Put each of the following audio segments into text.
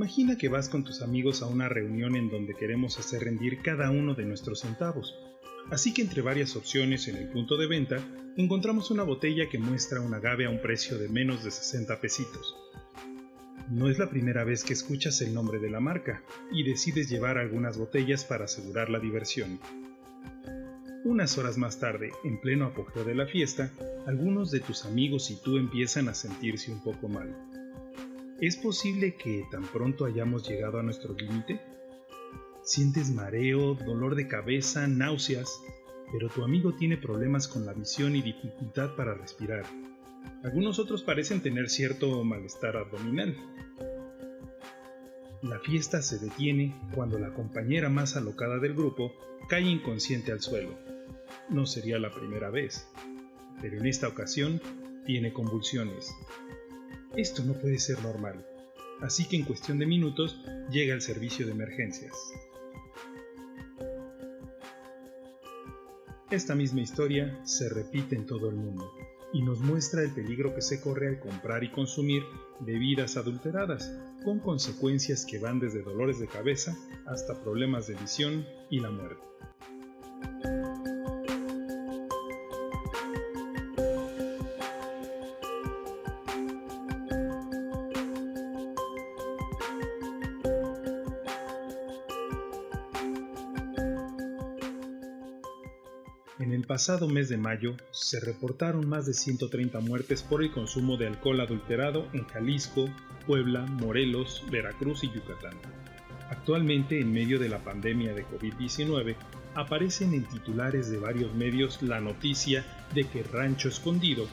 Imagina que vas con tus amigos a una reunión en donde queremos hacer rendir cada uno de nuestros centavos. Así que entre varias opciones en el punto de venta, encontramos una botella que muestra un agave a un precio de menos de 60 pesitos. No es la primera vez que escuchas el nombre de la marca y decides llevar algunas botellas para asegurar la diversión. Unas horas más tarde, en pleno apogeo de la fiesta, algunos de tus amigos y tú empiezan a sentirse un poco mal. ¿Es posible que tan pronto hayamos llegado a nuestro límite? Sientes mareo, dolor de cabeza, náuseas, pero tu amigo tiene problemas con la visión y dificultad para respirar. Algunos otros parecen tener cierto malestar abdominal. La fiesta se detiene cuando la compañera más alocada del grupo cae inconsciente al suelo. No sería la primera vez, pero en esta ocasión tiene convulsiones. Esto no puede ser normal, así que en cuestión de minutos llega el servicio de emergencias. Esta misma historia se repite en todo el mundo y nos muestra el peligro que se corre al comprar y consumir bebidas adulteradas, con consecuencias que van desde dolores de cabeza hasta problemas de visión y la muerte. En el pasado mes de mayo se reportaron más de 130 muertes por el consumo de alcohol adulterado en Jalisco, Puebla, Morelos, Veracruz y Yucatán. Actualmente, en medio de la pandemia de COVID-19, aparecen en titulares de varios medios la noticia de que Rancho Escondido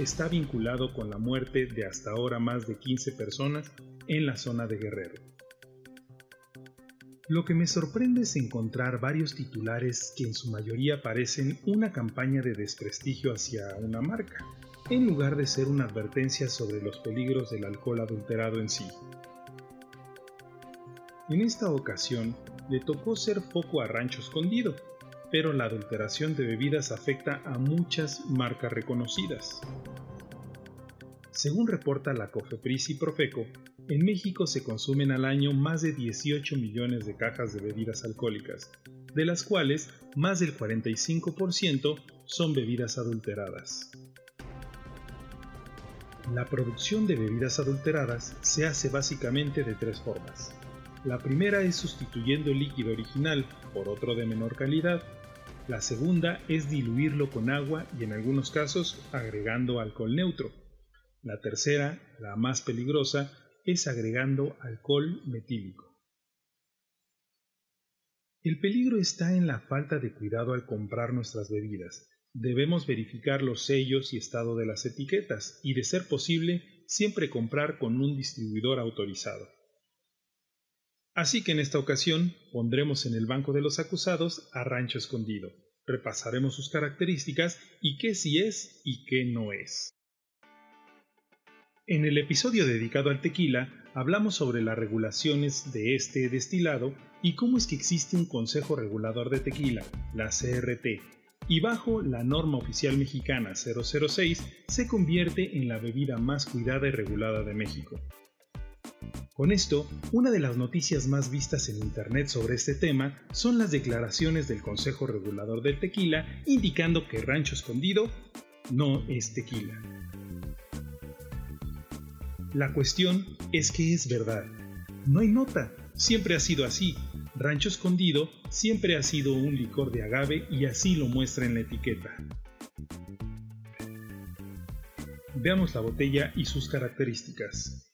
está vinculado con la muerte de hasta ahora más de 15 personas en la zona de Guerrero. Lo que me sorprende es encontrar varios titulares que en su mayoría parecen una campaña de desprestigio hacia una marca, en lugar de ser una advertencia sobre los peligros del alcohol adulterado en sí. En esta ocasión le tocó ser foco a Rancho Escondido, pero la adulteración de bebidas afecta a muchas marcas reconocidas. Según reporta la Cofepris y Profeco, en México se consumen al año más de 18 millones de cajas de bebidas alcohólicas, de las cuales más del 45% son bebidas adulteradas. La producción de bebidas adulteradas se hace básicamente de tres formas. La primera es sustituyendo el líquido original por otro de menor calidad. La segunda es diluirlo con agua y en algunos casos agregando alcohol neutro. La tercera, la más peligrosa, es agregando alcohol metílico. El peligro está en la falta de cuidado al comprar nuestras bebidas. Debemos verificar los sellos y estado de las etiquetas y, de ser posible, siempre comprar con un distribuidor autorizado. Así que en esta ocasión pondremos en el banco de los acusados a Rancho Escondido. Repasaremos sus características y qué sí es y qué no es. En el episodio dedicado al tequila, hablamos sobre las regulaciones de este destilado y cómo es que existe un Consejo Regulador de Tequila, la CRT, y bajo la norma oficial mexicana 006 se convierte en la bebida más cuidada y regulada de México. Con esto, una de las noticias más vistas en Internet sobre este tema son las declaraciones del Consejo Regulador del Tequila indicando que Rancho Escondido no es tequila. La cuestión es que es verdad. No hay nota. Siempre ha sido así. Rancho Escondido siempre ha sido un licor de agave y así lo muestra en la etiqueta. Veamos la botella y sus características.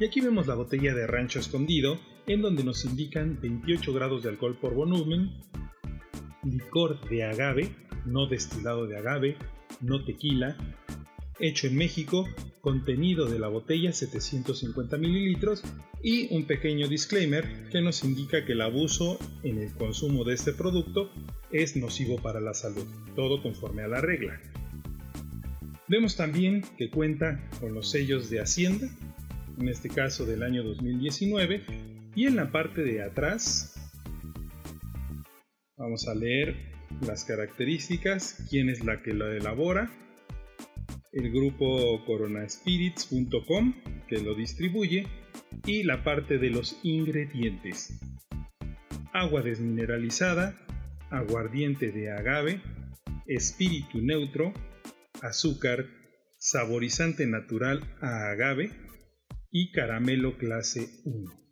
Y aquí vemos la botella de Rancho Escondido, en donde nos indican 28 grados de alcohol por volumen, licor de agave, no destilado de agave, no tequila, hecho en México contenido de la botella 750 mililitros y un pequeño disclaimer que nos indica que el abuso en el consumo de este producto es nocivo para la salud, todo conforme a la regla. Vemos también que cuenta con los sellos de Hacienda, en este caso del año 2019, y en la parte de atrás vamos a leer las características, quién es la que la elabora, el grupo coronaspirits.com que lo distribuye y la parte de los ingredientes. Agua desmineralizada, aguardiente de agave, espíritu neutro, azúcar, saborizante natural a agave y caramelo clase 1.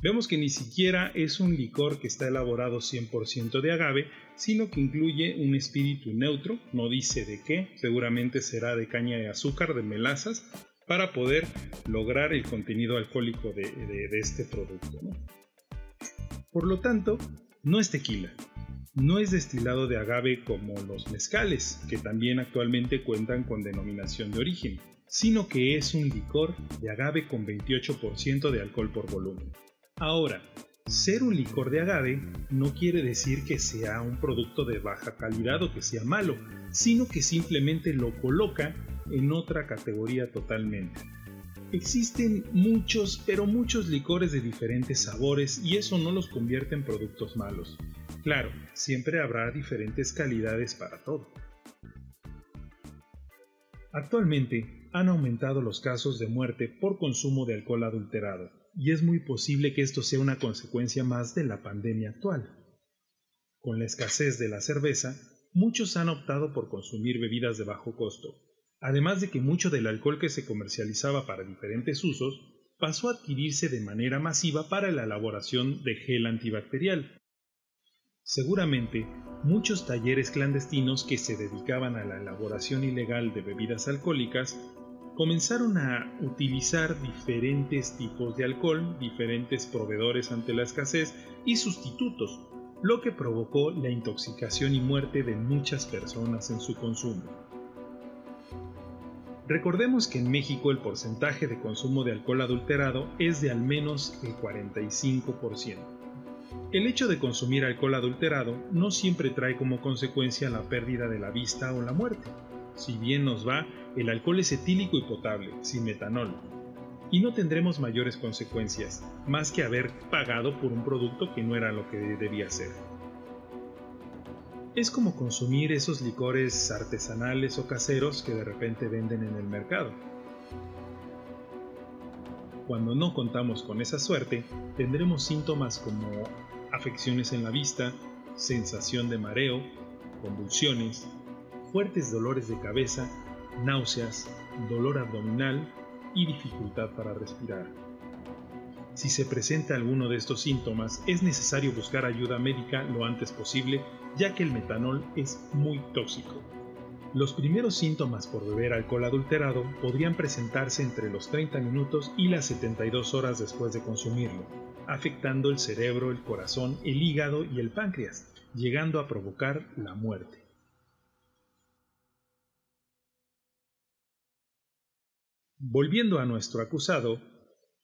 Vemos que ni siquiera es un licor que está elaborado 100% de agave, sino que incluye un espíritu neutro, no dice de qué, seguramente será de caña de azúcar, de melazas, para poder lograr el contenido alcohólico de, este producto. Por lo tanto, no es tequila, no es destilado de agave como los mezcales, que también actualmente cuentan con denominación de origen, sino que es un licor de agave con 28% de alcohol por volumen. Ahora, ser un licor de agave no quiere decir que sea un producto de baja calidad o que sea malo, sino que simplemente lo coloca en otra categoría totalmente. Existen muchos, pero muchos licores de diferentes sabores y eso no los convierte en productos malos. Claro, siempre habrá diferentes calidades para todo. Actualmente han aumentado los casos de muerte por consumo de alcohol adulterado, y es muy posible que esto sea una consecuencia más de la pandemia actual. Con la escasez de la cerveza, muchos han optado por consumir bebidas de bajo costo, además de que mucho del alcohol que se comercializaba para diferentes usos pasó a adquirirse de manera masiva para la elaboración de gel antibacterial, Seguramente, muchos talleres clandestinos que se dedicaban a la elaboración ilegal de bebidas alcohólicas comenzaron a utilizar diferentes tipos de alcohol, diferentes proveedores ante la escasez y sustitutos, lo que provocó la intoxicación y muerte de muchas personas en su consumo. Recordemos que en México el porcentaje de consumo de alcohol adulterado es de al menos el 45%. El hecho de consumir alcohol adulterado no siempre trae como consecuencia la pérdida de la vista o la muerte. Si bien nos va, el alcohol es etílico y potable, sin metanol, y no tendremos mayores consecuencias, más que haber pagado por un producto que no era lo que debía ser. Es como consumir esos licores artesanales o caseros que de repente venden en el mercado. Cuando no contamos con esa suerte, tendremos síntomas como afecciones en la vista, sensación de mareo, convulsiones, fuertes dolores de cabeza, náuseas, dolor abdominal y dificultad para respirar. Si se presenta alguno de estos síntomas, es necesario buscar ayuda médica lo antes posible, ya que el metanol es muy tóxico. Los primeros síntomas por beber alcohol adulterado podrían presentarse entre los 30 minutos y las 72 horas después de consumirlo, afectando el cerebro, el corazón, el hígado y el páncreas, llegando a provocar la muerte. Volviendo a nuestro acusado,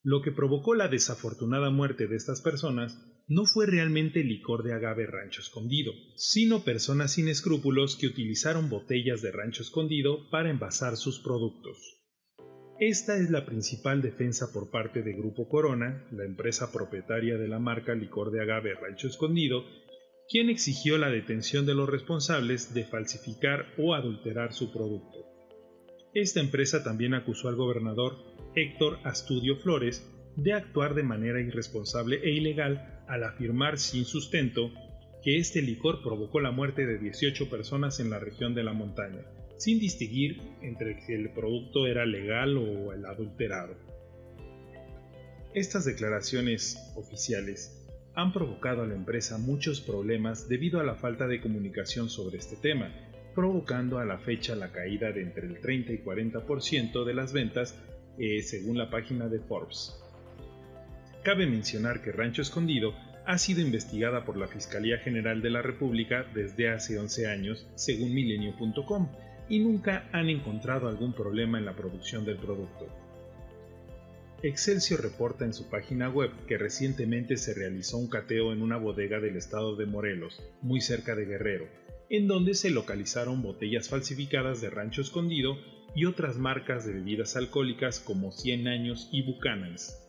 lo que provocó la desafortunada muerte de estas personas no fue realmente licor de agave rancho escondido, sino personas sin escrúpulos que utilizaron botellas de rancho escondido para envasar sus productos. Esta es la principal defensa por parte de Grupo Corona, la empresa propietaria de la marca licor de agave Rancho Escondido, quien exigió la detención de los responsables de falsificar o adulterar su producto. Esta empresa también acusó al gobernador Héctor Astudio Flores de actuar de manera irresponsable e ilegal al afirmar sin sustento que este licor provocó la muerte de 18 personas en la región de la montaña, sin distinguir entre si el producto era legal o el adulterado. Estas declaraciones oficiales han provocado a la empresa muchos problemas debido a la falta de comunicación sobre este tema, provocando a la fecha la caída de entre el 30 y 40% de las ventas eh, según la página de Forbes. Cabe mencionar que Rancho Escondido ha sido investigada por la Fiscalía General de la República desde hace 11 años, según milenio.com, y nunca han encontrado algún problema en la producción del producto. Excelsior reporta en su página web que recientemente se realizó un cateo en una bodega del estado de Morelos, muy cerca de Guerrero, en donde se localizaron botellas falsificadas de Rancho Escondido y otras marcas de bebidas alcohólicas como 100 años y Buchanan's.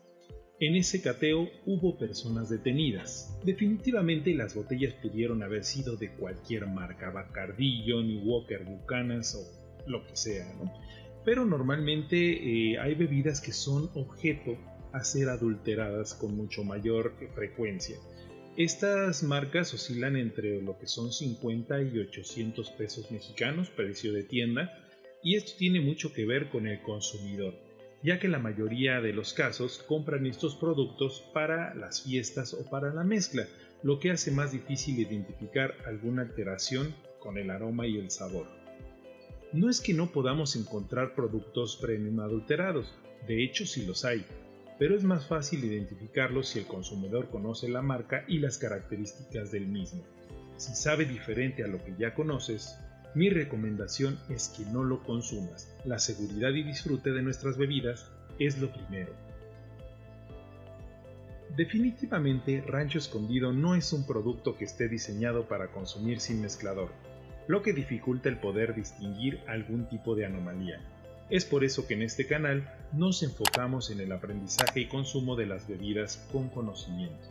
En ese cateo hubo personas detenidas. Definitivamente las botellas pudieron haber sido de cualquier marca, Bacardi, Johnny Walker, Buchanan o lo que sea. Pero normalmente eh, hay bebidas que son objeto a ser adulteradas con mucho mayor frecuencia. Estas marcas oscilan entre lo que son 50 y 800 pesos mexicanos, precio de tienda, y esto tiene mucho que ver con el consumidor, ya que la mayoría de los casos compran estos productos para las fiestas o para la mezcla, lo que hace más difícil identificar alguna alteración con el aroma y el sabor. No es que no podamos encontrar productos premium adulterados, de hecho sí los hay, pero es más fácil identificarlos si el consumidor conoce la marca y las características del mismo. Si sabe diferente a lo que ya conoces, mi recomendación es que no lo consumas. La seguridad y disfrute de nuestras bebidas es lo primero. Definitivamente, Rancho Escondido no es un producto que esté diseñado para consumir sin mezclador, lo que dificulta el poder distinguir algún tipo de anomalía. Es por eso que en este canal nos enfocamos en el aprendizaje y consumo de las bebidas con conocimiento.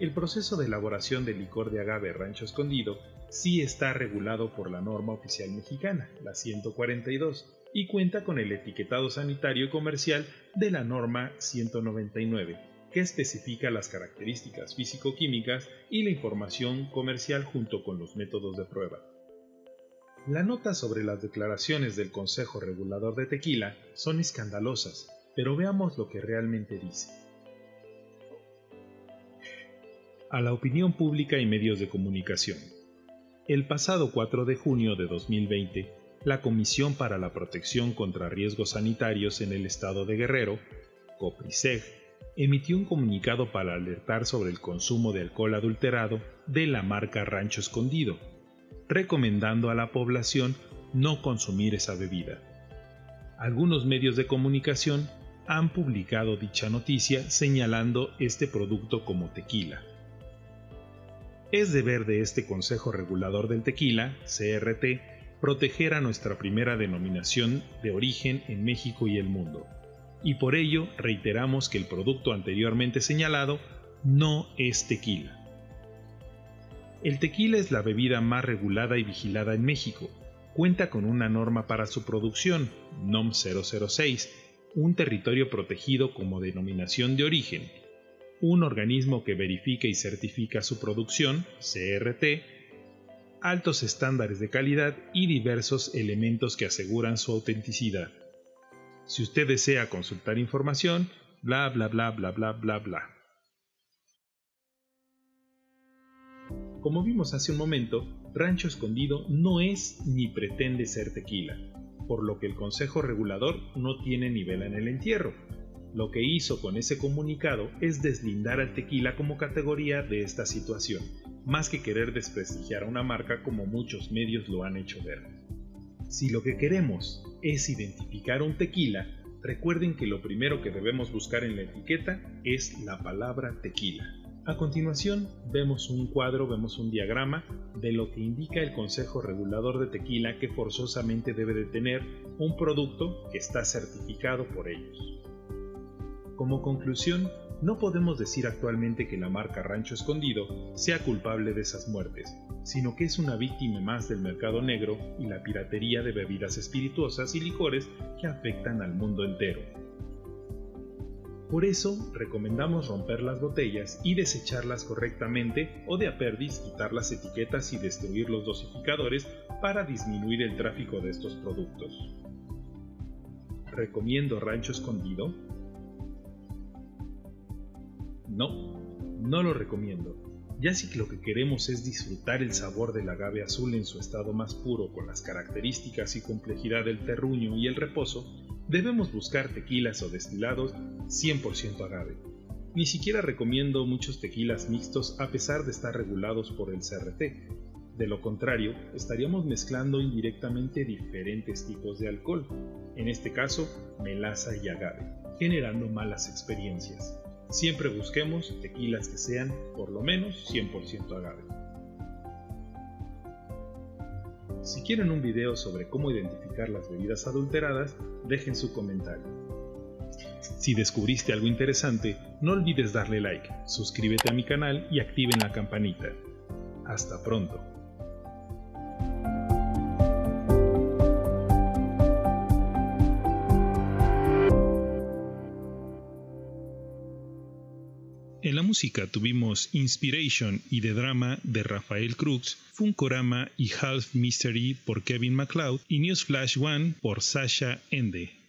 El proceso de elaboración del licor de agave Rancho Escondido sí está regulado por la norma oficial mexicana, la 142, y cuenta con el etiquetado sanitario y comercial de la norma 199, que especifica las características físico-químicas y la información comercial junto con los métodos de prueba. La nota sobre las declaraciones del Consejo Regulador de Tequila son escandalosas, pero veamos lo que realmente dice. A la opinión pública y medios de comunicación. El pasado 4 de junio de 2020, la Comisión para la Protección contra Riesgos Sanitarios en el Estado de Guerrero, COPRISEG, emitió un comunicado para alertar sobre el consumo de alcohol adulterado de la marca Rancho Escondido, recomendando a la población no consumir esa bebida. Algunos medios de comunicación han publicado dicha noticia señalando este producto como tequila. Es deber de este Consejo Regulador del Tequila, CRT, proteger a nuestra primera denominación de origen en México y el mundo. Y por ello reiteramos que el producto anteriormente señalado no es tequila. El tequila es la bebida más regulada y vigilada en México. Cuenta con una norma para su producción, NOM 006, un territorio protegido como denominación de origen, un organismo que verifica y certifica su producción, CRT, altos estándares de calidad y diversos elementos que aseguran su autenticidad. Si usted desea consultar información, bla bla bla bla bla bla bla. Como vimos hace un momento, Rancho Escondido no es ni pretende ser tequila, por lo que el Consejo Regulador no tiene nivel en el entierro, lo que hizo con ese comunicado es deslindar al tequila como categoría de esta situación, más que querer desprestigiar a una marca como muchos medios lo han hecho ver. Si lo que queremos es identificar un tequila, recuerden que lo primero que debemos buscar en la etiqueta es la palabra tequila. A continuación vemos un cuadro, vemos un diagrama de lo que indica el Consejo Regulador de Tequila que forzosamente debe de tener un producto que está certificado por ellos. Como conclusión, no podemos decir actualmente que la marca Rancho Escondido sea culpable de esas muertes, sino que es una víctima más del mercado negro y la piratería de bebidas espirituosas y licores que afectan al mundo entero. Por eso, recomendamos romper las botellas y desecharlas correctamente o de a perdis quitar las etiquetas y destruir los dosificadores para disminuir el tráfico de estos productos. Recomiendo Rancho Escondido no, no lo recomiendo. Ya si lo que queremos es disfrutar el sabor del agave azul en su estado más puro con las características y complejidad del terruño y el reposo, debemos buscar tequilas o destilados 100% agave. Ni siquiera recomiendo muchos tequilas mixtos a pesar de estar regulados por el CRT. De lo contrario, estaríamos mezclando indirectamente diferentes tipos de alcohol, en este caso melaza y agave, generando malas experiencias. Siempre busquemos tequilas que sean por lo menos 100% agave. Si quieren un video sobre cómo identificar las bebidas adulteradas, dejen su comentario. Si descubriste algo interesante, no olvides darle like, suscríbete a mi canal y activen la campanita. Hasta pronto. Música tuvimos Inspiration y The Drama de Rafael Cruz, Funkorama y Half Mystery por Kevin MacLeod y Newsflash One por Sasha Ende.